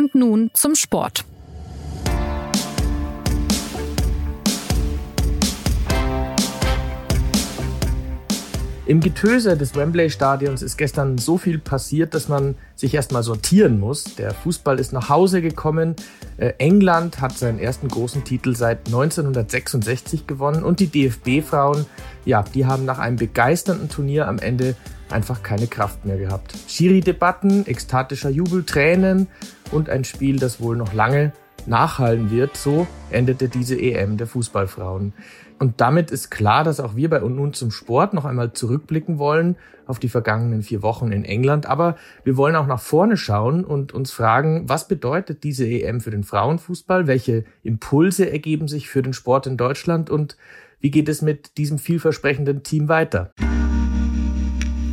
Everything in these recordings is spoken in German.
Und nun zum Sport. Im Getöse des Wembley-Stadions ist gestern so viel passiert, dass man sich erstmal sortieren muss. Der Fußball ist nach Hause gekommen. Äh, England hat seinen ersten großen Titel seit 1966 gewonnen und die DFB-Frauen, ja, die haben nach einem begeisternden Turnier am Ende einfach keine Kraft mehr gehabt. Schiri-Debatten, ekstatischer Jubel, Tränen und ein Spiel, das wohl noch lange nachhallen wird. So endete diese EM der Fußballfrauen. Und damit ist klar, dass auch wir bei und nun zum Sport noch einmal zurückblicken wollen auf die vergangenen vier Wochen in England. Aber wir wollen auch nach vorne schauen und uns fragen, was bedeutet diese EM für den Frauenfußball? Welche Impulse ergeben sich für den Sport in Deutschland? Und wie geht es mit diesem vielversprechenden Team weiter?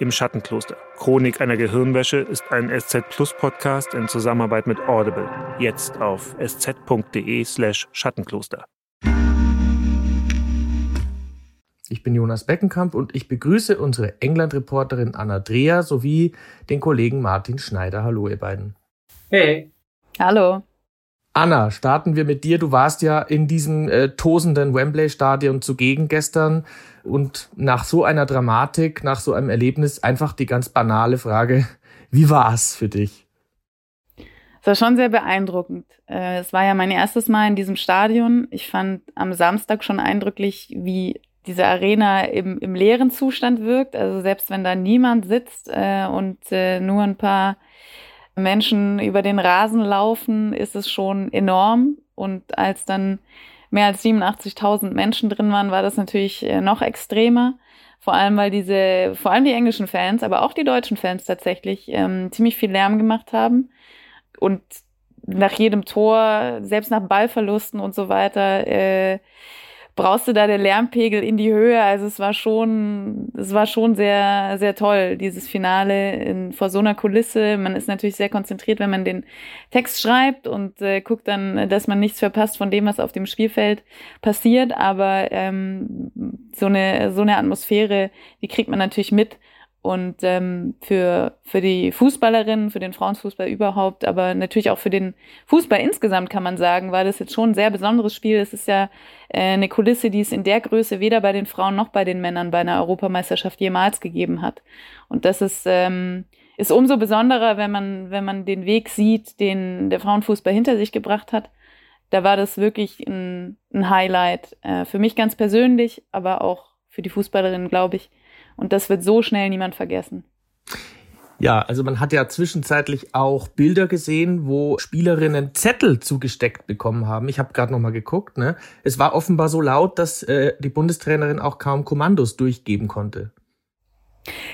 Im Schattenkloster. Chronik einer Gehirnwäsche ist ein SZ Plus Podcast in Zusammenarbeit mit Audible. Jetzt auf sz.de slash Schattenkloster. Ich bin Jonas Beckenkamp und ich begrüße unsere England-Reporterin Anna Dreher sowie den Kollegen Martin Schneider. Hallo, ihr beiden. Hey. Hallo. Anna, starten wir mit dir. Du warst ja in diesem äh, tosenden Wembley-Stadion zugegen gestern und nach so einer Dramatik, nach so einem Erlebnis einfach die ganz banale Frage, wie war es für dich? Es war schon sehr beeindruckend. Äh, es war ja mein erstes Mal in diesem Stadion. Ich fand am Samstag schon eindrücklich, wie diese Arena im, im leeren Zustand wirkt. Also selbst wenn da niemand sitzt äh, und äh, nur ein paar Menschen über den Rasen laufen, ist es schon enorm. Und als dann mehr als 87.000 Menschen drin waren, war das natürlich äh, noch extremer. Vor allem, weil diese, vor allem die englischen Fans, aber auch die deutschen Fans tatsächlich ähm, ziemlich viel Lärm gemacht haben. Und nach jedem Tor, selbst nach Ballverlusten und so weiter, äh, brauste da der Lärmpegel in die Höhe. Also es war schon, es war schon sehr, sehr toll, dieses Finale in, vor so einer Kulisse. Man ist natürlich sehr konzentriert, wenn man den Text schreibt und äh, guckt dann, dass man nichts verpasst von dem, was auf dem Spielfeld passiert. Aber ähm, so eine, so eine Atmosphäre, die kriegt man natürlich mit. Und ähm, für, für die Fußballerinnen, für den Frauenfußball überhaupt, aber natürlich auch für den Fußball insgesamt kann man sagen, war das jetzt schon ein sehr besonderes Spiel. Es ist ja äh, eine Kulisse, die es in der Größe weder bei den Frauen noch bei den Männern bei einer Europameisterschaft jemals gegeben hat. Und das ist, ähm, ist umso besonderer, wenn man, wenn man den Weg sieht, den der Frauenfußball hinter sich gebracht hat. Da war das wirklich ein, ein Highlight. Äh, für mich ganz persönlich, aber auch für die Fußballerinnen, glaube ich. Und das wird so schnell niemand vergessen. Ja, also man hat ja zwischenzeitlich auch Bilder gesehen, wo Spielerinnen Zettel zugesteckt bekommen haben. Ich habe gerade noch mal geguckt. Ne? Es war offenbar so laut, dass äh, die Bundestrainerin auch kaum Kommandos durchgeben konnte.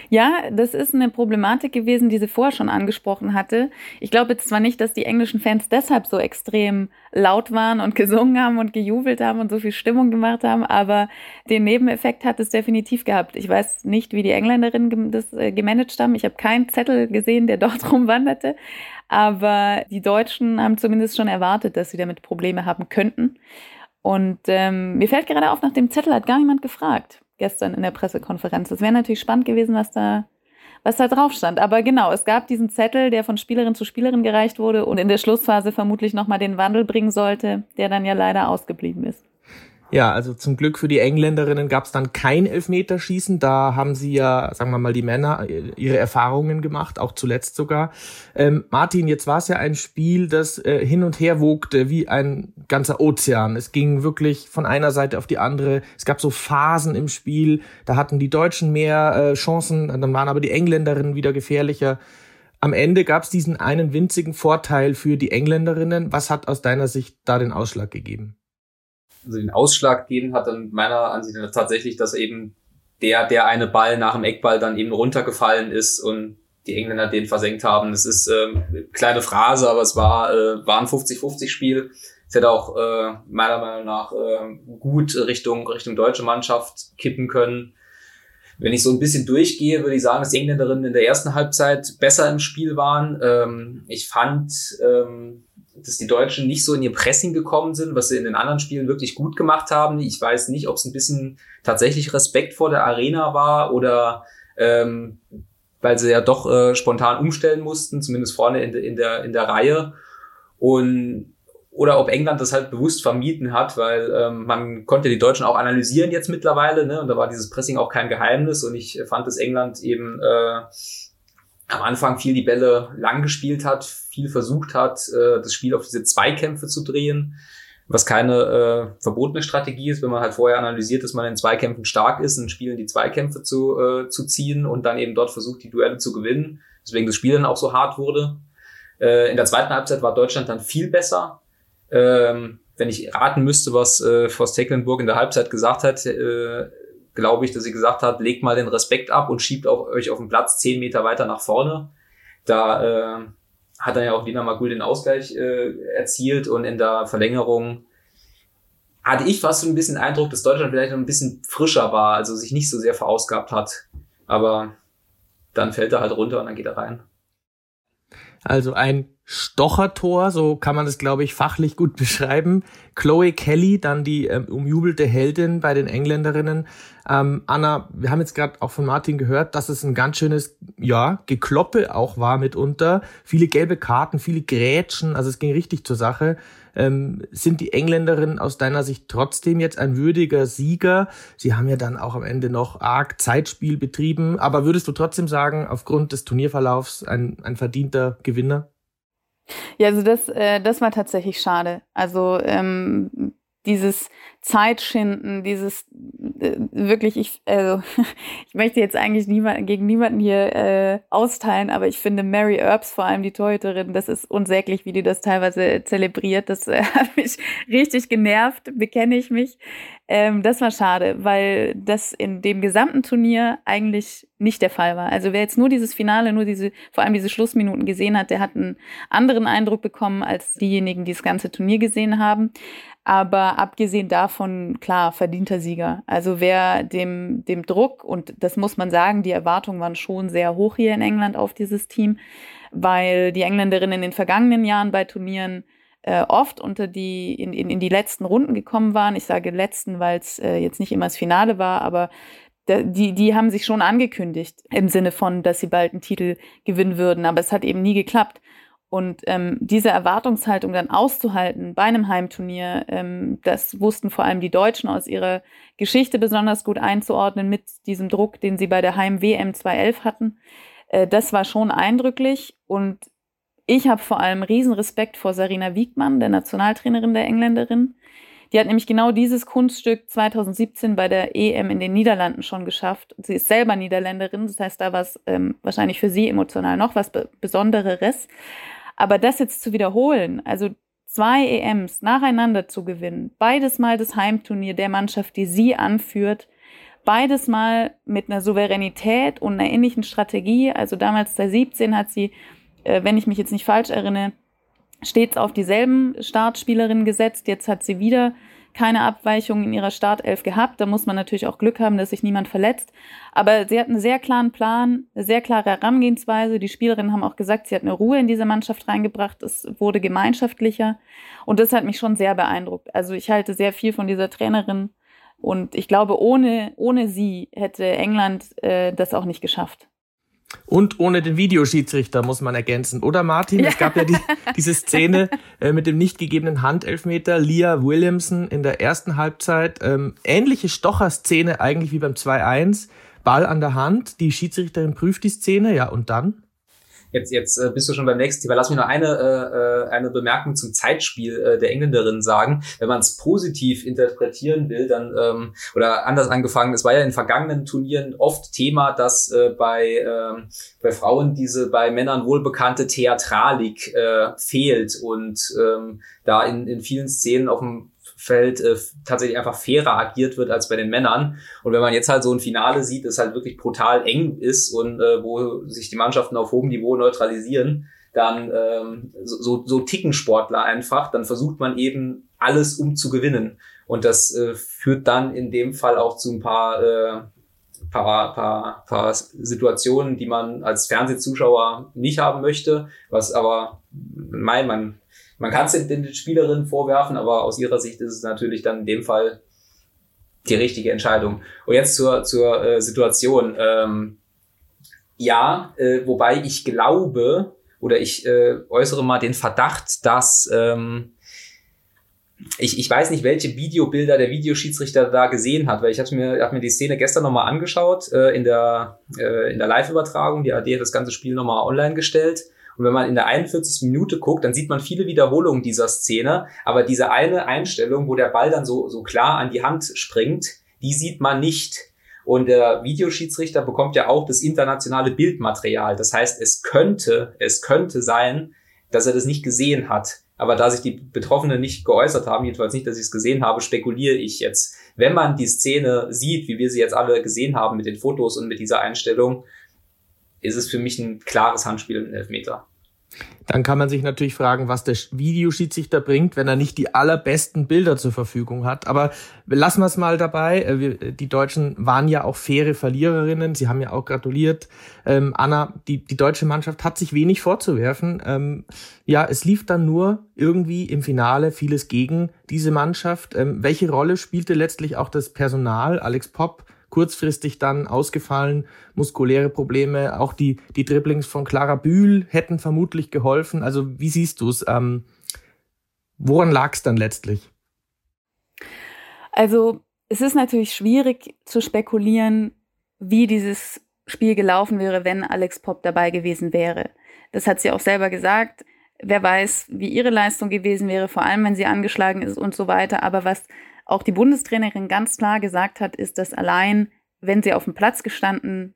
Ja, das ist eine Problematik gewesen, die sie vorher schon angesprochen hatte. Ich glaube jetzt zwar nicht, dass die englischen Fans deshalb so extrem laut waren und gesungen haben und gejubelt haben und so viel Stimmung gemacht haben, aber den Nebeneffekt hat es definitiv gehabt. Ich weiß nicht, wie die Engländerinnen das äh, gemanagt haben. Ich habe keinen Zettel gesehen, der dort rumwanderte. Aber die Deutschen haben zumindest schon erwartet, dass sie damit Probleme haben könnten. Und ähm, mir fällt gerade auf, nach dem Zettel hat gar niemand gefragt gestern in der Pressekonferenz. Es wäre natürlich spannend gewesen, was da, was da drauf stand. Aber genau, es gab diesen Zettel, der von Spielerin zu Spielerin gereicht wurde und in der Schlussphase vermutlich nochmal den Wandel bringen sollte, der dann ja leider ausgeblieben ist. Ja, also zum Glück für die Engländerinnen gab es dann kein Elfmeterschießen. Da haben sie ja, sagen wir mal, die Männer äh, ihre Erfahrungen gemacht, auch zuletzt sogar. Ähm, Martin, jetzt war es ja ein Spiel, das äh, hin und her wogte wie ein ganzer Ozean. Es ging wirklich von einer Seite auf die andere. Es gab so Phasen im Spiel. Da hatten die Deutschen mehr äh, Chancen, dann waren aber die Engländerinnen wieder gefährlicher. Am Ende gab es diesen einen winzigen Vorteil für die Engländerinnen. Was hat aus deiner Sicht da den Ausschlag gegeben? Also den Ausschlag gegeben hat dann meiner Ansicht nach tatsächlich, dass eben der, der eine Ball nach dem Eckball dann eben runtergefallen ist und die Engländer den versenkt haben. Das ist ähm, kleine Phrase, aber es war, äh, war ein 50-50-Spiel. Es hätte auch äh, meiner Meinung nach äh, gut Richtung, Richtung deutsche Mannschaft kippen können. Wenn ich so ein bisschen durchgehe, würde ich sagen, dass die Engländerinnen in der ersten Halbzeit besser im Spiel waren. Ähm, ich fand, ähm, dass die Deutschen nicht so in ihr Pressing gekommen sind, was sie in den anderen Spielen wirklich gut gemacht haben. Ich weiß nicht, ob es ein bisschen tatsächlich Respekt vor der Arena war oder ähm, weil sie ja doch äh, spontan umstellen mussten, zumindest vorne in, de, in, der, in der Reihe. Und oder ob England das halt bewusst vermieden hat, weil ähm, man konnte die Deutschen auch analysieren jetzt mittlerweile, ne? Und da war dieses Pressing auch kein Geheimnis. Und ich fand, dass England eben äh, am Anfang viel die Bälle lang gespielt hat, viel versucht hat, äh, das Spiel auf diese Zweikämpfe zu drehen, was keine äh, verbotene Strategie ist, wenn man halt vorher analysiert, dass man in Zweikämpfen stark ist, in Spielen die Zweikämpfe zu, äh, zu ziehen und dann eben dort versucht, die Duelle zu gewinnen. Deswegen das Spiel dann auch so hart wurde. Äh, in der zweiten Halbzeit war Deutschland dann viel besser. Ähm, wenn ich raten müsste, was äh, Forst Tecklenburg in der Halbzeit gesagt hat, äh, glaube ich, dass sie gesagt hat, legt mal den Respekt ab und schiebt auch, euch auf den Platz zehn Meter weiter nach vorne. Da äh, hat dann ja auch Lina Magul den Ausgleich äh, erzielt und in der Verlängerung hatte ich fast so ein bisschen Eindruck, dass Deutschland vielleicht noch ein bisschen frischer war, also sich nicht so sehr verausgabt hat. Aber dann fällt er halt runter und dann geht er rein. Also ein Stochertor, so kann man das, glaube ich, fachlich gut beschreiben. Chloe Kelly, dann die ähm, umjubelte Heldin bei den Engländerinnen. Ähm, Anna, wir haben jetzt gerade auch von Martin gehört, dass es ein ganz schönes, ja, Gekloppe auch war mitunter. Viele gelbe Karten, viele Grätschen, also es ging richtig zur Sache. Ähm, sind die Engländerinnen aus deiner Sicht trotzdem jetzt ein würdiger Sieger? Sie haben ja dann auch am Ende noch arg Zeitspiel betrieben, aber würdest du trotzdem sagen, aufgrund des Turnierverlaufs ein, ein verdienter Gewinner? Ja, also das, äh, das war tatsächlich schade. Also ähm, dieses Zeitschinden, dieses äh, wirklich, ich, also ich möchte jetzt eigentlich niemand, gegen niemanden hier äh, austeilen, aber ich finde Mary Earps, vor allem die Torhüterin, das ist unsäglich, wie die das teilweise zelebriert. Das äh, hat mich richtig genervt, bekenne ich mich. Ähm, das war schade, weil das in dem gesamten Turnier eigentlich nicht der Fall war. Also wer jetzt nur dieses Finale, nur diese, vor allem diese Schlussminuten gesehen hat, der hat einen anderen Eindruck bekommen als diejenigen, die das ganze Turnier gesehen haben. Aber abgesehen davon, klar, verdienter Sieger. Also wer dem, dem Druck, und das muss man sagen, die Erwartungen waren schon sehr hoch hier in England auf dieses Team, weil die Engländerinnen in den vergangenen Jahren bei Turnieren äh, oft unter die, in, in, in die letzten Runden gekommen waren. Ich sage letzten, weil es äh, jetzt nicht immer das Finale war, aber die, die haben sich schon angekündigt im Sinne von, dass sie bald einen Titel gewinnen würden, aber es hat eben nie geklappt. Und ähm, diese Erwartungshaltung dann auszuhalten bei einem Heimturnier, ähm, das wussten vor allem die Deutschen aus ihrer Geschichte besonders gut einzuordnen mit diesem Druck, den sie bei der Heim-WM 2011 hatten. Äh, das war schon eindrücklich und ich habe vor allem riesen Respekt vor Sarina Wiegmann, der Nationaltrainerin der Engländerin. Die hat nämlich genau dieses Kunststück 2017 bei der EM in den Niederlanden schon geschafft. Sie ist selber Niederländerin, das heißt, da war es ähm, wahrscheinlich für sie emotional noch was Besonderes. Aber das jetzt zu wiederholen, also zwei EMs nacheinander zu gewinnen, beides mal das Heimturnier der Mannschaft, die sie anführt, beides mal mit einer Souveränität und einer ähnlichen Strategie. Also damals 2017 hat sie, äh, wenn ich mich jetzt nicht falsch erinnere, stets auf dieselben Startspielerinnen gesetzt. Jetzt hat sie wieder keine Abweichungen in ihrer Startelf gehabt. Da muss man natürlich auch Glück haben, dass sich niemand verletzt. Aber sie hat einen sehr klaren Plan, eine sehr klare Herangehensweise. Die Spielerinnen haben auch gesagt, sie hat eine Ruhe in diese Mannschaft reingebracht. Es wurde gemeinschaftlicher. Und das hat mich schon sehr beeindruckt. Also ich halte sehr viel von dieser Trainerin. Und ich glaube, ohne, ohne sie hätte England äh, das auch nicht geschafft. Und ohne den Videoschiedsrichter muss man ergänzen. Oder Martin, es gab ja die, diese Szene äh, mit dem nicht gegebenen Handelfmeter. Leah Williamson in der ersten Halbzeit. Ähm, ähnliche Stocher-Szene eigentlich wie beim 2-1. Ball an der Hand. Die Schiedsrichterin prüft die Szene. Ja, und dann? Jetzt, jetzt äh, bist du schon beim nächsten Thema. Lass mich noch eine, äh, äh, eine Bemerkung zum Zeitspiel äh, der Engländerin sagen. Wenn man es positiv interpretieren will, dann ähm, oder anders angefangen, es war ja in vergangenen Turnieren oft Thema, dass äh, bei, äh, bei Frauen diese bei Männern wohlbekannte Theatralik äh, fehlt und ähm, da in, in vielen Szenen auf dem Feld äh, tatsächlich einfach fairer agiert wird als bei den Männern. Und wenn man jetzt halt so ein Finale sieht, das halt wirklich brutal eng ist und äh, wo sich die Mannschaften auf hohem Niveau neutralisieren, dann ähm, so, so ticken Sportler einfach, dann versucht man eben alles um zu gewinnen. Und das äh, führt dann in dem Fall auch zu ein paar äh, paar, paar, paar Situationen, die man als Fernsehzuschauer nicht haben möchte, was aber, mein, man, man kann es den, Spielerinnen vorwerfen, aber aus ihrer Sicht ist es natürlich dann in dem Fall die richtige Entscheidung. Und jetzt zur, zur äh, Situation. Ähm, ja, äh, wobei ich glaube, oder ich äh, äußere mal den Verdacht, dass ähm, ich, ich weiß nicht, welche Videobilder der Videoschiedsrichter da gesehen hat, weil ich hatte mir, hab mir die Szene gestern nochmal angeschaut äh, in der, äh, in der Live-Übertragung. Die AD hat das ganze Spiel nochmal online gestellt. Und wenn man in der 41. Minute guckt, dann sieht man viele Wiederholungen dieser Szene. Aber diese eine Einstellung, wo der Ball dann so, so klar an die Hand springt, die sieht man nicht. Und der Videoschiedsrichter bekommt ja auch das internationale Bildmaterial. Das heißt, es könnte, es könnte sein, dass er das nicht gesehen hat. Aber da sich die Betroffenen nicht geäußert haben, jedenfalls nicht, dass ich es gesehen habe, spekuliere ich jetzt. Wenn man die Szene sieht, wie wir sie jetzt alle gesehen haben mit den Fotos und mit dieser Einstellung, ist es für mich ein klares Handspiel im Elfmeter. Dann kann man sich natürlich fragen, was der Videoschiedsrichter bringt, wenn er nicht die allerbesten Bilder zur Verfügung hat. Aber lassen wir es mal dabei. Äh, die Deutschen waren ja auch faire Verliererinnen. Sie haben ja auch gratuliert. Ähm, Anna, die, die deutsche Mannschaft hat sich wenig vorzuwerfen. Ähm, ja, es lief dann nur irgendwie im Finale vieles gegen diese Mannschaft. Ähm, welche Rolle spielte letztlich auch das Personal? Alex Popp kurzfristig dann ausgefallen, muskuläre Probleme. Auch die, die Dribblings von Clara Bühl hätten vermutlich geholfen. Also wie siehst du es? Ähm, woran lag es dann letztlich? Also es ist natürlich schwierig zu spekulieren, wie dieses Spiel gelaufen wäre, wenn Alex Pop dabei gewesen wäre. Das hat sie auch selber gesagt. Wer weiß, wie ihre Leistung gewesen wäre, vor allem wenn sie angeschlagen ist und so weiter. Aber was auch die Bundestrainerin ganz klar gesagt hat, ist, dass allein, wenn sie auf dem Platz gestanden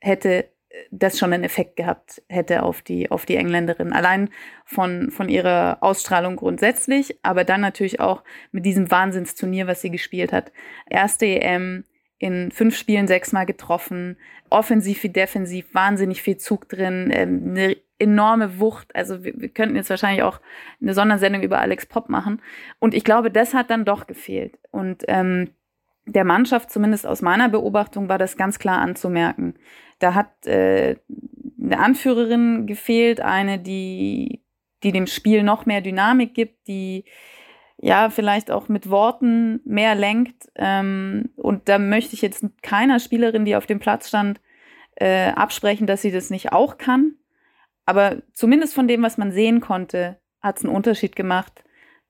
hätte, das schon einen Effekt gehabt hätte auf die, auf die Engländerin. Allein von, von ihrer Ausstrahlung grundsätzlich, aber dann natürlich auch mit diesem Wahnsinnsturnier, was sie gespielt hat. Erste EM, in fünf Spielen sechsmal getroffen, offensiv wie defensiv, wahnsinnig viel Zug drin, ähm, eine enorme Wucht. Also wir, wir könnten jetzt wahrscheinlich auch eine Sondersendung über Alex Pop machen. Und ich glaube, das hat dann doch gefehlt. Und ähm, der Mannschaft, zumindest aus meiner Beobachtung, war das ganz klar anzumerken. Da hat äh, eine Anführerin gefehlt, eine, die, die dem Spiel noch mehr Dynamik gibt, die ja vielleicht auch mit Worten mehr lenkt. Ähm, und da möchte ich jetzt keiner Spielerin, die auf dem Platz stand, äh, absprechen, dass sie das nicht auch kann. Aber zumindest von dem, was man sehen konnte, hat es einen Unterschied gemacht,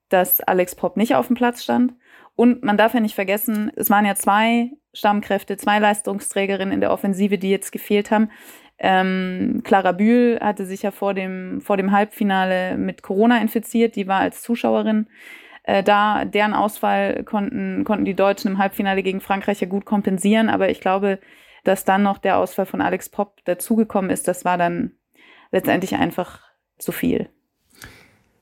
dass Alex Pop nicht auf dem Platz stand. Und man darf ja nicht vergessen, es waren ja zwei Stammkräfte, zwei Leistungsträgerinnen in der Offensive, die jetzt gefehlt haben. Ähm, Clara Bühl hatte sich ja vor dem, vor dem Halbfinale mit Corona infiziert, die war als Zuschauerin äh, da. Deren Ausfall konnten, konnten die Deutschen im Halbfinale gegen Frankreich ja gut kompensieren, aber ich glaube, dass dann noch der Ausfall von Alex Pop dazugekommen ist, das war dann letztendlich einfach zu viel.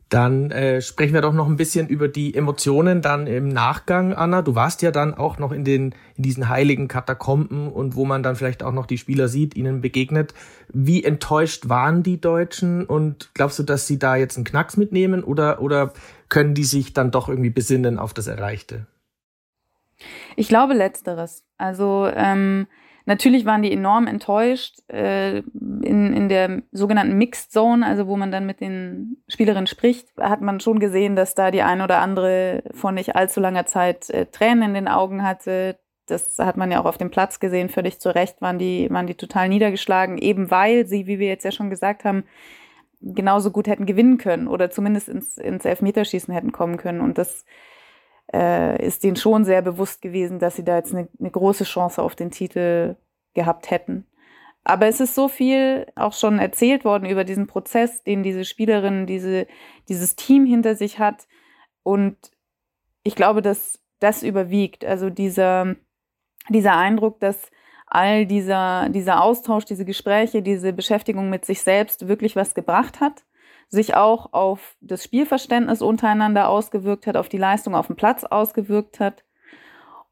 Dann äh, sprechen wir doch noch ein bisschen über die Emotionen dann im Nachgang, Anna. Du warst ja dann auch noch in den in diesen heiligen Katakomben und wo man dann vielleicht auch noch die Spieler sieht, ihnen begegnet. Wie enttäuscht waren die Deutschen und glaubst du, dass sie da jetzt einen Knacks mitnehmen oder oder können die sich dann doch irgendwie besinnen auf das Erreichte? Ich glaube letzteres. Also ähm, Natürlich waren die enorm enttäuscht äh, in, in der sogenannten Mixed Zone, also wo man dann mit den Spielerinnen spricht, hat man schon gesehen, dass da die eine oder andere vor nicht allzu langer Zeit äh, Tränen in den Augen hatte. Das hat man ja auch auf dem Platz gesehen, völlig zu Recht waren die, waren die total niedergeschlagen, eben weil sie, wie wir jetzt ja schon gesagt haben, genauso gut hätten gewinnen können oder zumindest ins, ins Elfmeterschießen hätten kommen können. Und das äh, ist denen schon sehr bewusst gewesen, dass sie da jetzt eine, eine große Chance auf den Titel gehabt hätten. Aber es ist so viel auch schon erzählt worden über diesen Prozess, den diese Spielerin, diese, dieses Team hinter sich hat. Und ich glaube, dass das überwiegt. Also dieser, dieser Eindruck, dass all dieser, dieser Austausch, diese Gespräche, diese Beschäftigung mit sich selbst wirklich was gebracht hat sich auch auf das Spielverständnis untereinander ausgewirkt hat, auf die Leistung auf dem Platz ausgewirkt hat.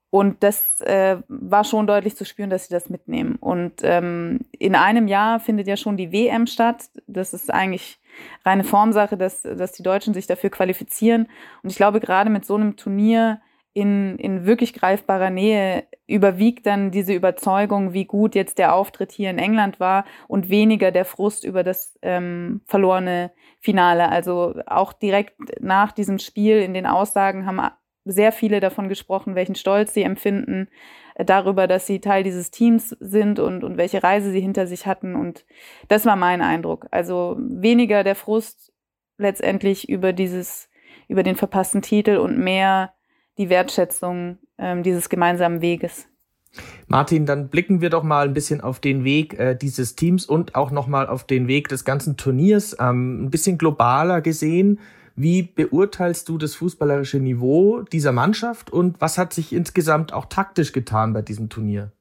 Und das äh, war schon deutlich zu spüren, dass sie das mitnehmen. Und ähm, in einem Jahr findet ja schon die WM statt. Das ist eigentlich reine Formsache, dass, dass die Deutschen sich dafür qualifizieren. Und ich glaube, gerade mit so einem Turnier in, in wirklich greifbarer Nähe überwiegt dann diese Überzeugung, wie gut jetzt der Auftritt hier in England war und weniger der Frust über das ähm, verlorene Finale. Also auch direkt nach diesem Spiel in den Aussagen haben sehr viele davon gesprochen, welchen Stolz sie empfinden äh, darüber, dass sie Teil dieses Teams sind und, und welche Reise sie hinter sich hatten. Und das war mein Eindruck. Also weniger der Frust letztendlich über dieses, über den verpassten Titel und mehr die Wertschätzung ähm, dieses gemeinsamen Weges. Martin, dann blicken wir doch mal ein bisschen auf den Weg äh, dieses Teams und auch noch mal auf den Weg des ganzen Turniers, ähm, ein bisschen globaler gesehen. Wie beurteilst du das fußballerische Niveau dieser Mannschaft und was hat sich insgesamt auch taktisch getan bei diesem Turnier?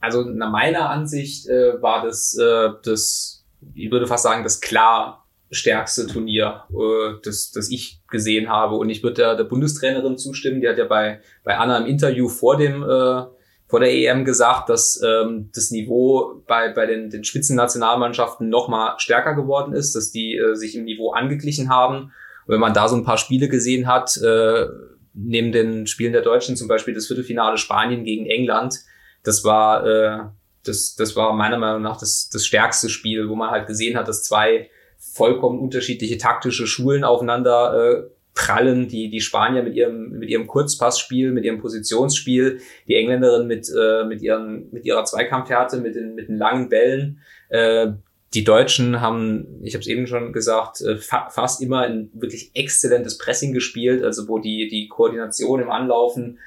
Also nach meiner Ansicht äh, war das, äh, das, ich würde fast sagen, das klar stärkste Turnier, äh, das, das ich gesehen habe. Und ich würde der, der Bundestrainerin zustimmen, die hat ja bei, bei Anna im Interview vor dem äh, vor der EM gesagt, dass ähm, das Niveau bei, bei den, den Spitzennationalmannschaften noch mal stärker geworden ist, dass die äh, sich im Niveau angeglichen haben. Und wenn man da so ein paar Spiele gesehen hat, äh, neben den Spielen der Deutschen zum Beispiel das Viertelfinale Spanien gegen England, das war äh, das, das war meiner Meinung nach das, das stärkste Spiel, wo man halt gesehen hat, dass zwei vollkommen unterschiedliche taktische Schulen aufeinander äh, prallen. Die, die Spanier mit ihrem, mit ihrem Kurzpassspiel, mit ihrem Positionsspiel, die Engländerin mit, äh, mit, ihren, mit ihrer Zweikampfhärte, mit den, mit den langen Bällen. Äh, die Deutschen haben, ich habe es eben schon gesagt, äh, fa fast immer ein wirklich exzellentes Pressing gespielt, also wo die, die Koordination im Anlaufen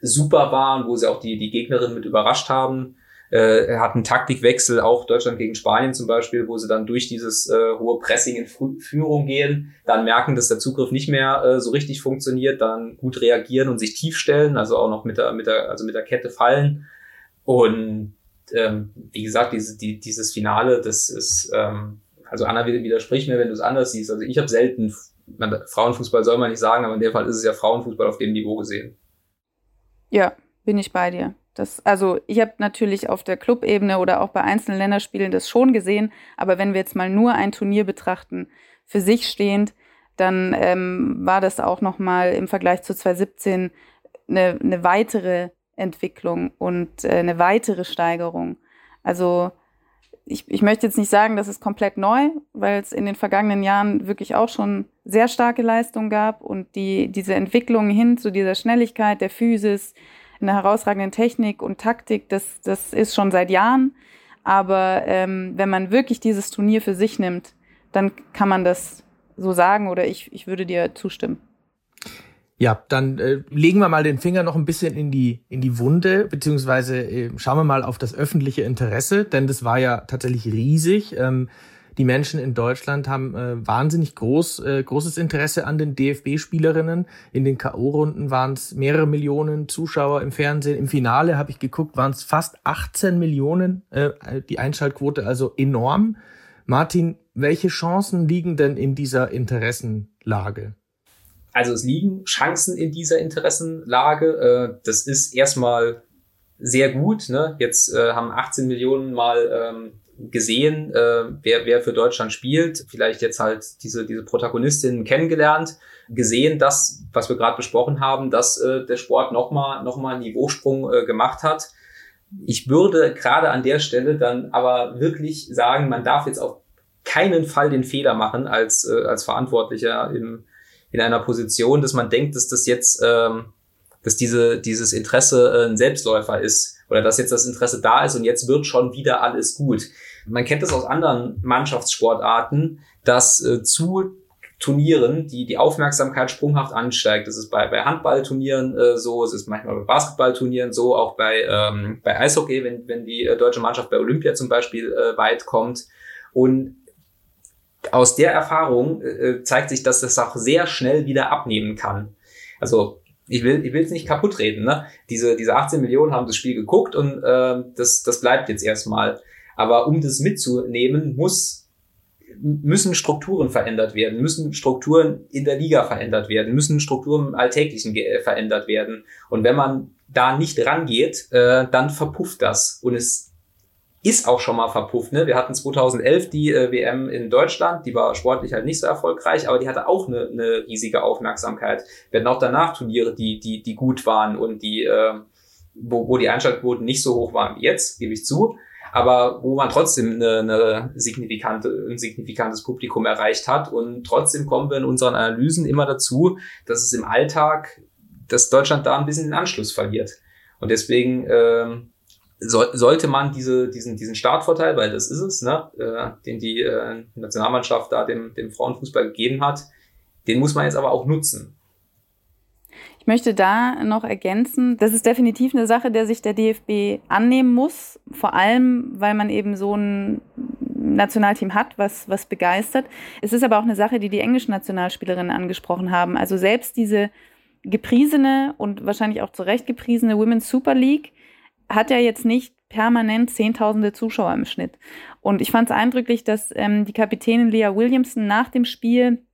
super war und wo sie auch die, die Gegnerin mit überrascht haben. Äh, hat einen Taktikwechsel, auch Deutschland gegen Spanien zum Beispiel, wo sie dann durch dieses äh, hohe Pressing in Führung gehen, dann merken, dass der Zugriff nicht mehr äh, so richtig funktioniert, dann gut reagieren und sich tief stellen, also auch noch mit der, mit der, also mit der Kette fallen. Und ähm, wie gesagt, diese, die, dieses Finale, das ist, ähm, also Anna widerspricht mir, wenn du es anders siehst. Also ich habe selten, man, Frauenfußball soll man nicht sagen, aber in dem Fall ist es ja Frauenfußball auf dem Niveau gesehen. Ja, bin ich bei dir. Das, also ich habe natürlich auf der Clubebene oder auch bei einzelnen Länderspielen das schon gesehen, aber wenn wir jetzt mal nur ein Turnier betrachten, für sich stehend, dann ähm, war das auch nochmal im Vergleich zu 2017 eine, eine weitere Entwicklung und äh, eine weitere Steigerung. Also ich, ich möchte jetzt nicht sagen, das ist komplett neu, weil es in den vergangenen Jahren wirklich auch schon sehr starke Leistungen gab und die, diese Entwicklung hin zu dieser Schnelligkeit der Physis, einer herausragenden Technik und Taktik, das, das ist schon seit Jahren. Aber ähm, wenn man wirklich dieses Turnier für sich nimmt, dann kann man das so sagen oder ich, ich würde dir zustimmen. Ja, dann äh, legen wir mal den Finger noch ein bisschen in die in die Wunde, beziehungsweise äh, schauen wir mal auf das öffentliche Interesse, denn das war ja tatsächlich riesig. Ähm, die Menschen in Deutschland haben äh, wahnsinnig groß, äh, großes Interesse an den DFB-Spielerinnen. In den K.O.-Runden waren es mehrere Millionen Zuschauer im Fernsehen. Im Finale habe ich geguckt, waren es fast 18 Millionen, äh, die Einschaltquote, also enorm. Martin, welche Chancen liegen denn in dieser Interessenlage? Also es liegen Chancen in dieser Interessenlage. Äh, das ist erstmal sehr gut. Ne? Jetzt äh, haben 18 Millionen mal ähm, gesehen, äh, wer, wer für Deutschland spielt, vielleicht jetzt halt diese, diese Protagonistinnen kennengelernt, gesehen, dass, was wir gerade besprochen haben, dass äh, der Sport nochmal noch mal einen Niveausprung äh, gemacht hat. Ich würde gerade an der Stelle dann aber wirklich sagen, man darf jetzt auf keinen Fall den Fehler machen als, äh, als Verantwortlicher im, in einer Position, dass man denkt, dass das jetzt, ähm, dass diese, dieses Interesse äh, ein Selbstläufer ist oder dass jetzt das Interesse da ist und jetzt wird schon wieder alles gut. Man kennt das aus anderen Mannschaftssportarten, dass äh, zu Turnieren, die die Aufmerksamkeit sprunghaft ansteigt. Das ist bei, bei Handballturnieren äh, so, es ist manchmal bei Basketballturnieren so, auch bei, ähm, bei Eishockey, wenn, wenn die äh, deutsche Mannschaft bei Olympia zum Beispiel äh, weit kommt. Und aus der Erfahrung äh, zeigt sich, dass das auch sehr schnell wieder abnehmen kann. Also ich will ich will es nicht kaputt reden. Ne? Diese, diese 18 Millionen haben das Spiel geguckt und äh, das, das bleibt jetzt erstmal. Aber um das mitzunehmen, muss, müssen Strukturen verändert werden, müssen Strukturen in der Liga verändert werden, müssen Strukturen im Alltäglichen verändert werden. Und wenn man da nicht rangeht, äh, dann verpufft das. Und es ist auch schon mal verpufft. Ne? Wir hatten 2011 die äh, WM in Deutschland, die war sportlich halt nicht so erfolgreich, aber die hatte auch eine, eine riesige Aufmerksamkeit. Wir hatten auch danach Turniere, die, die, die gut waren und die, äh, wo, wo die Einschaltquoten nicht so hoch waren wie jetzt, gebe ich zu, aber wo man trotzdem eine, eine signifikante, ein signifikantes Publikum erreicht hat. Und trotzdem kommen wir in unseren Analysen immer dazu, dass es im Alltag, dass Deutschland da ein bisschen den Anschluss verliert. Und deswegen ähm, so, sollte man diese, diesen, diesen Startvorteil, weil das ist es, ne, äh, den die äh, Nationalmannschaft da dem, dem Frauenfußball gegeben hat, den muss man jetzt aber auch nutzen. Ich möchte da noch ergänzen, das ist definitiv eine Sache, der sich der DFB annehmen muss, vor allem, weil man eben so ein Nationalteam hat, was, was begeistert. Es ist aber auch eine Sache, die die englischen Nationalspielerinnen angesprochen haben. Also selbst diese gepriesene und wahrscheinlich auch zu Recht gepriesene Women's Super League, hat ja jetzt nicht permanent Zehntausende Zuschauer im Schnitt. Und ich fand es eindrücklich, dass ähm, die Kapitänin Leah Williamson nach dem Spiel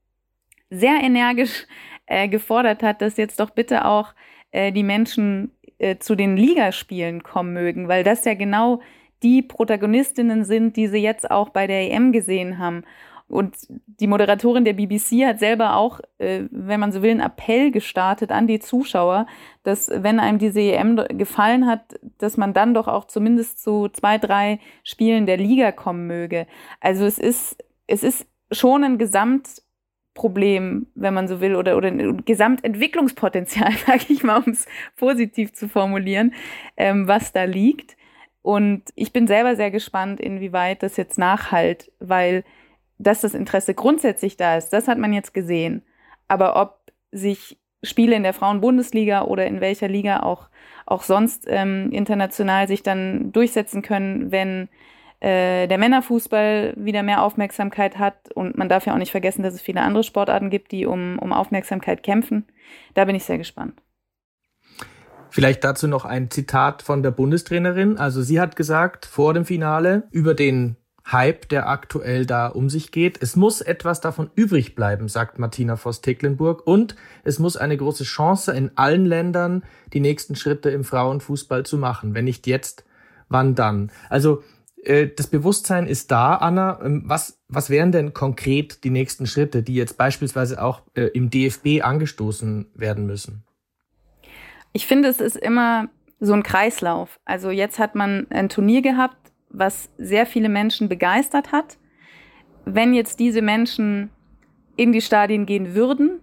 sehr energisch äh, gefordert hat, dass jetzt doch bitte auch äh, die Menschen äh, zu den Ligaspielen kommen mögen, weil das ja genau die Protagonistinnen sind, die sie jetzt auch bei der EM gesehen haben. Und die Moderatorin der BBC hat selber auch, äh, wenn man so will, einen Appell gestartet an die Zuschauer, dass wenn einem diese EM gefallen hat, dass man dann doch auch zumindest zu zwei, drei Spielen der Liga kommen möge. Also es ist, es ist schon ein Gesamtproblem, wenn man so will, oder, oder ein Gesamtentwicklungspotenzial, sage ich mal, um es positiv zu formulieren, ähm, was da liegt. Und ich bin selber sehr gespannt, inwieweit das jetzt nachhalt, weil dass das Interesse grundsätzlich da ist, das hat man jetzt gesehen. Aber ob sich Spiele in der Frauenbundesliga oder in welcher Liga auch, auch sonst ähm, international sich dann durchsetzen können, wenn äh, der Männerfußball wieder mehr Aufmerksamkeit hat. Und man darf ja auch nicht vergessen, dass es viele andere Sportarten gibt, die um, um Aufmerksamkeit kämpfen. Da bin ich sehr gespannt. Vielleicht dazu noch ein Zitat von der Bundestrainerin. Also sie hat gesagt vor dem Finale über den Hype, der aktuell da um sich geht. Es muss etwas davon übrig bleiben, sagt Martina Voss-Tecklenburg. Und es muss eine große Chance in allen Ländern, die nächsten Schritte im Frauenfußball zu machen. Wenn nicht jetzt, wann dann? Also äh, das Bewusstsein ist da, Anna. Ähm, was, was wären denn konkret die nächsten Schritte, die jetzt beispielsweise auch äh, im DFB angestoßen werden müssen? Ich finde, es ist immer so ein Kreislauf. Also jetzt hat man ein Turnier gehabt, was sehr viele Menschen begeistert hat. Wenn jetzt diese Menschen in die Stadien gehen würden,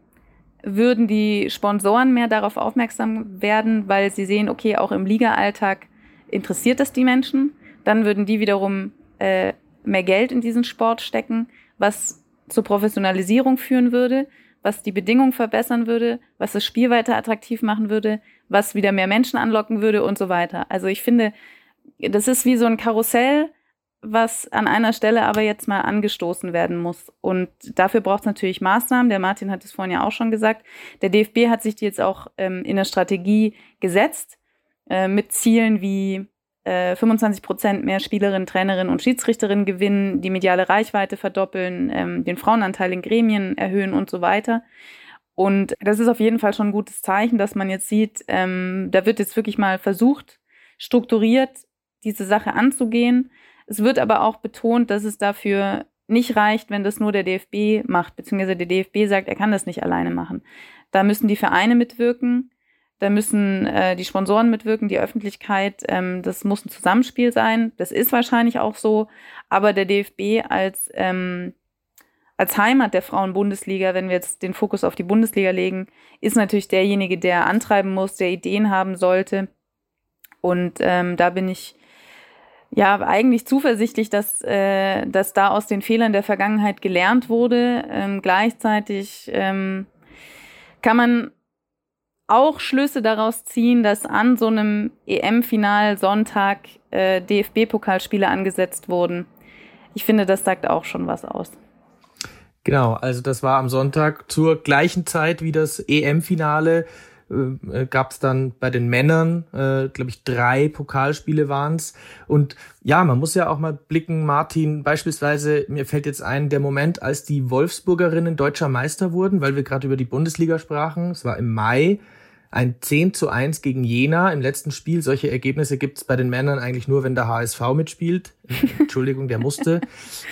würden die Sponsoren mehr darauf aufmerksam werden, weil sie sehen, okay, auch im Liga-Alltag interessiert das die Menschen. Dann würden die wiederum äh, mehr Geld in diesen Sport stecken, was zur Professionalisierung führen würde, was die Bedingungen verbessern würde, was das Spiel weiter attraktiv machen würde, was wieder mehr Menschen anlocken würde und so weiter. Also ich finde, das ist wie so ein Karussell, was an einer Stelle aber jetzt mal angestoßen werden muss. Und dafür braucht es natürlich Maßnahmen. Der Martin hat es vorhin ja auch schon gesagt. Der DFB hat sich die jetzt auch ähm, in der Strategie gesetzt, äh, mit Zielen wie äh, 25 Prozent mehr Spielerinnen, Trainerinnen und Schiedsrichterinnen gewinnen, die mediale Reichweite verdoppeln, ähm, den Frauenanteil in Gremien erhöhen und so weiter. Und das ist auf jeden Fall schon ein gutes Zeichen, dass man jetzt sieht, ähm, da wird jetzt wirklich mal versucht, strukturiert diese Sache anzugehen. Es wird aber auch betont, dass es dafür nicht reicht, wenn das nur der DFB macht, beziehungsweise der DFB sagt, er kann das nicht alleine machen. Da müssen die Vereine mitwirken, da müssen äh, die Sponsoren mitwirken, die Öffentlichkeit. Ähm, das muss ein Zusammenspiel sein. Das ist wahrscheinlich auch so. Aber der DFB als, ähm, als Heimat der Frauen-Bundesliga, wenn wir jetzt den Fokus auf die Bundesliga legen, ist natürlich derjenige, der antreiben muss, der Ideen haben sollte. Und ähm, da bin ich ja eigentlich zuversichtlich, dass, äh, dass da aus den Fehlern der Vergangenheit gelernt wurde. Ähm, gleichzeitig ähm, kann man auch Schlüsse daraus ziehen, dass an so einem EM-Final Sonntag äh, DFB-Pokalspiele angesetzt wurden. Ich finde, das sagt auch schon was aus. Genau, also das war am Sonntag zur gleichen Zeit wie das EM-Finale äh, äh gab es dann bei den Männern, äh, glaube ich, drei Pokalspiele waren's. Und ja, man muss ja auch mal blicken, Martin, beispielsweise, mir fällt jetzt ein, der Moment, als die Wolfsburgerinnen deutscher Meister wurden, weil wir gerade über die Bundesliga sprachen, es war im Mai ein 10 zu 1 gegen Jena im letzten Spiel. Solche Ergebnisse gibt es bei den Männern eigentlich nur, wenn der HSV mitspielt. Entschuldigung, der musste.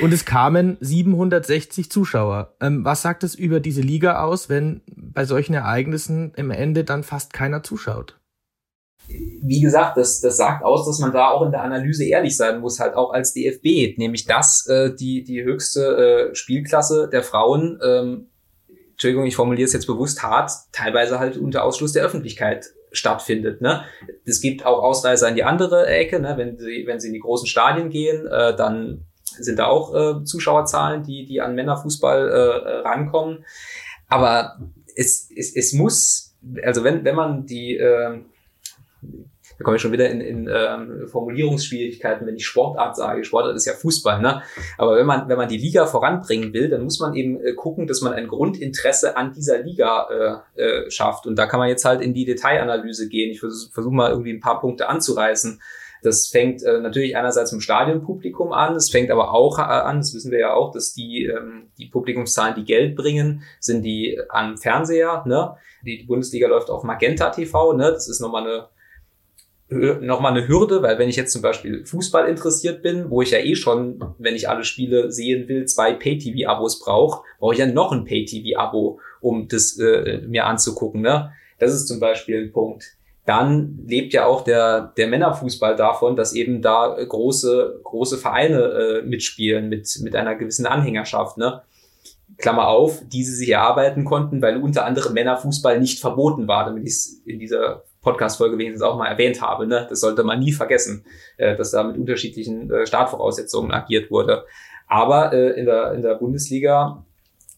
Und es kamen 760 Zuschauer. Ähm, was sagt es über diese Liga aus, wenn bei solchen Ereignissen im Ende dann fast keiner zuschaut? wie gesagt, das, das sagt aus, dass man da auch in der Analyse ehrlich sein muss, halt auch als DFB, nämlich dass äh, die, die höchste äh, Spielklasse der Frauen, ähm, Entschuldigung, ich formuliere es jetzt bewusst hart, teilweise halt unter Ausschluss der Öffentlichkeit stattfindet. Ne? Es gibt auch Ausreißer in die andere Ecke, ne? wenn, sie, wenn sie in die großen Stadien gehen, äh, dann sind da auch äh, Zuschauerzahlen, die, die an Männerfußball äh, rankommen. Aber es, es, es muss, also wenn, wenn man die äh, da komme ich schon wieder in, in ähm, Formulierungsschwierigkeiten, wenn ich Sportart sage. Sportart ist ja Fußball, ne? Aber wenn man, wenn man die Liga voranbringen will, dann muss man eben äh, gucken, dass man ein Grundinteresse an dieser Liga äh, äh, schafft. Und da kann man jetzt halt in die Detailanalyse gehen. Ich versuche versuch mal irgendwie ein paar Punkte anzureißen. Das fängt äh, natürlich einerseits im Stadionpublikum an, es fängt aber auch äh, an, das wissen wir ja auch, dass die, ähm, die Publikumszahlen, die Geld bringen, sind die am Fernseher. Ne? Die, Bundesliga läuft auf Magenta TV, ne? das ist nochmal eine nochmal eine Hürde, weil wenn ich jetzt zum Beispiel Fußball interessiert bin, wo ich ja eh schon, wenn ich alle Spiele sehen will, zwei Pay-TV-Abos brauche, brauche ich ja noch ein Pay-TV-Abo, um das äh, mir anzugucken. Ne? Das ist zum Beispiel ein Punkt. Dann lebt ja auch der, der Männerfußball davon, dass eben da große, große Vereine äh, mitspielen mit, mit einer gewissen Anhängerschaft. Ne? Klammer auf, die sie sich erarbeiten konnten, weil unter anderem Männerfußball nicht verboten war, damit ich es in dieser Podcast-Folge wenigstens auch mal erwähnt habe. Ne? Das sollte man nie vergessen, äh, dass da mit unterschiedlichen äh, Startvoraussetzungen agiert wurde. Aber äh, in, der, in der Bundesliga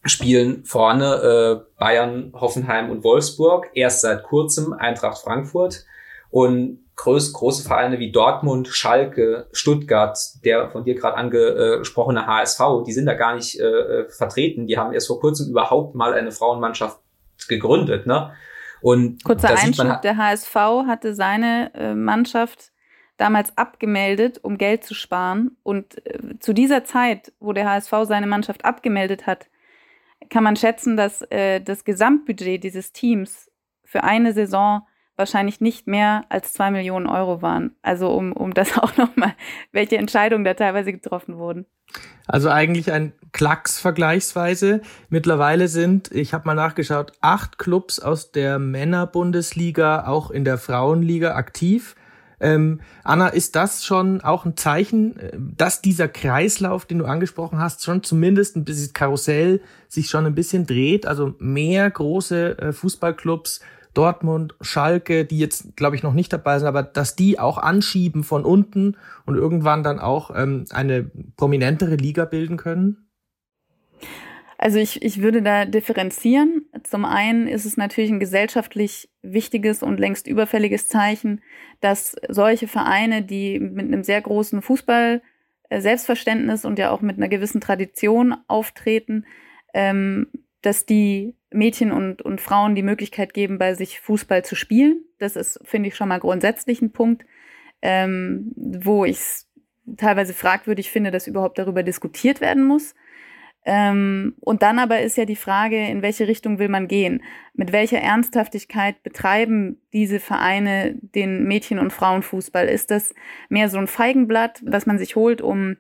spielen vorne äh, Bayern, Hoffenheim und Wolfsburg, erst seit kurzem Eintracht Frankfurt und groß, große Vereine wie Dortmund, Schalke, Stuttgart, der von dir gerade angesprochene HSV, die sind da gar nicht äh, vertreten. Die haben erst vor kurzem überhaupt mal eine Frauenmannschaft gegründet. Ne? Und Kurzer Einschub, der HSV hatte seine äh, Mannschaft damals abgemeldet, um Geld zu sparen. Und äh, zu dieser Zeit, wo der HSV seine Mannschaft abgemeldet hat, kann man schätzen, dass äh, das Gesamtbudget dieses Teams für eine Saison wahrscheinlich nicht mehr als zwei Millionen Euro waren. Also um, um das auch nochmal, welche Entscheidungen da teilweise getroffen wurden. Also eigentlich ein Klacks vergleichsweise. Mittlerweile sind, ich habe mal nachgeschaut, acht Clubs aus der Männerbundesliga auch in der Frauenliga aktiv. Ähm, Anna, ist das schon auch ein Zeichen, äh, dass dieser Kreislauf, den du angesprochen hast, schon zumindest ein bisschen Karussell sich schon ein bisschen dreht? Also mehr große äh, Fußballclubs Dortmund, Schalke, die jetzt, glaube ich, noch nicht dabei sind, aber dass die auch anschieben von unten und irgendwann dann auch ähm, eine prominentere Liga bilden können? Also ich, ich würde da differenzieren. Zum einen ist es natürlich ein gesellschaftlich wichtiges und längst überfälliges Zeichen, dass solche Vereine, die mit einem sehr großen Fußball äh, und ja auch mit einer gewissen Tradition auftreten, ähm, dass die Mädchen und, und Frauen die Möglichkeit geben, bei sich Fußball zu spielen. Das ist, finde ich, schon mal grundsätzlich ein Punkt, ähm, wo ich es teilweise fragwürdig finde, dass überhaupt darüber diskutiert werden muss. Ähm, und dann aber ist ja die Frage, in welche Richtung will man gehen? Mit welcher Ernsthaftigkeit betreiben diese Vereine den Mädchen- und Frauenfußball? Ist das mehr so ein Feigenblatt, was man sich holt, um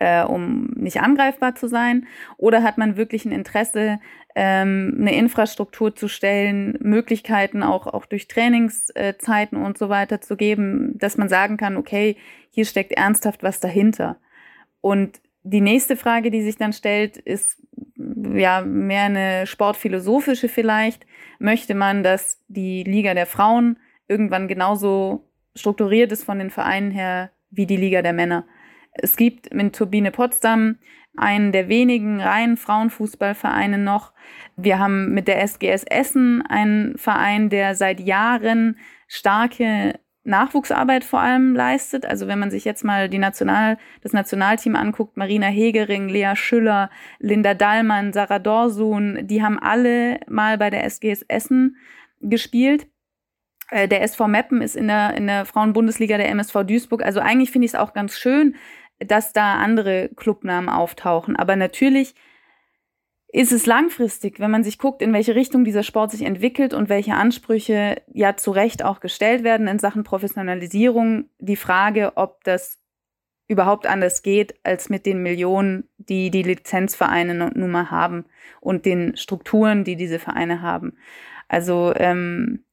äh, um nicht angreifbar zu sein? Oder hat man wirklich ein Interesse, ähm, eine Infrastruktur zu stellen, Möglichkeiten auch, auch durch Trainingszeiten und so weiter zu geben, dass man sagen kann, okay, hier steckt ernsthaft was dahinter. Und die nächste Frage, die sich dann stellt, ist ja mehr eine sportphilosophische vielleicht. Möchte man, dass die Liga der Frauen irgendwann genauso strukturiert ist von den Vereinen her wie die Liga der Männer? Es gibt mit Turbine Potsdam einen der wenigen reinen Frauenfußballvereine noch. Wir haben mit der SGS Essen einen Verein, der seit Jahren starke Nachwuchsarbeit vor allem leistet. Also wenn man sich jetzt mal die National, das Nationalteam anguckt, Marina Hegering, Lea Schüller, Linda Dallmann, Sarah Dorsun, die haben alle mal bei der SGS Essen gespielt. Äh, der SV Meppen ist in der, in der Frauenbundesliga der MSV Duisburg. Also eigentlich finde ich es auch ganz schön, dass da andere Clubnamen auftauchen. Aber natürlich ist es langfristig, wenn man sich guckt, in welche Richtung dieser Sport sich entwickelt und welche Ansprüche ja zu Recht auch gestellt werden in Sachen Professionalisierung, die Frage, ob das überhaupt anders geht als mit den Millionen, die die Lizenzvereine nun mal haben und den Strukturen, die diese Vereine haben. Also ähm,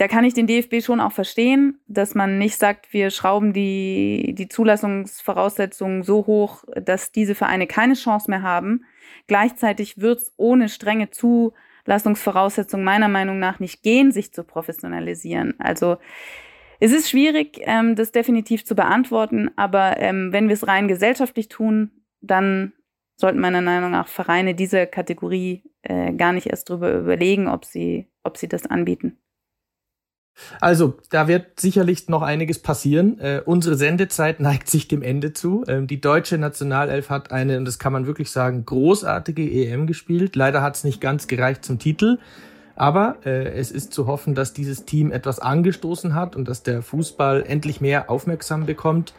da kann ich den DFB schon auch verstehen, dass man nicht sagt, wir schrauben die, die Zulassungsvoraussetzungen so hoch, dass diese Vereine keine Chance mehr haben. Gleichzeitig wird es ohne strenge Zulassungsvoraussetzungen meiner Meinung nach nicht gehen, sich zu professionalisieren. Also es ist schwierig, ähm, das definitiv zu beantworten, aber ähm, wenn wir es rein gesellschaftlich tun, dann sollten meiner Meinung nach Vereine dieser Kategorie äh, gar nicht erst drüber überlegen, ob sie, ob sie das anbieten. Also, da wird sicherlich noch einiges passieren. Äh, unsere Sendezeit neigt sich dem Ende zu. Ähm, die deutsche Nationalelf hat eine, und das kann man wirklich sagen, großartige EM gespielt. Leider hat es nicht ganz gereicht zum Titel. Aber äh, es ist zu hoffen, dass dieses Team etwas angestoßen hat und dass der Fußball endlich mehr aufmerksam bekommt.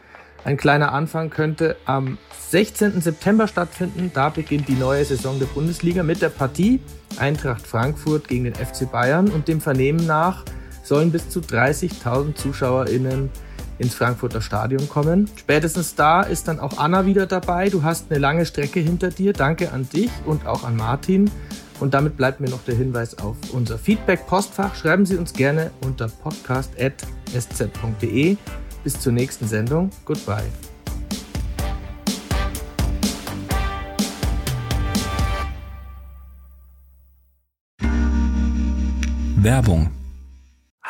Ein kleiner Anfang könnte am 16. September stattfinden. Da beginnt die neue Saison der Bundesliga mit der Partie Eintracht Frankfurt gegen den FC Bayern und dem Vernehmen nach sollen bis zu 30.000 ZuschauerInnen ins Frankfurter Stadion kommen. Spätestens da ist dann auch Anna wieder dabei. Du hast eine lange Strecke hinter dir. Danke an dich und auch an Martin. Und damit bleibt mir noch der Hinweis auf unser Feedback-Postfach. Schreiben Sie uns gerne unter podcast.sz.de. Bis zur nächsten Sendung. Goodbye. Werbung.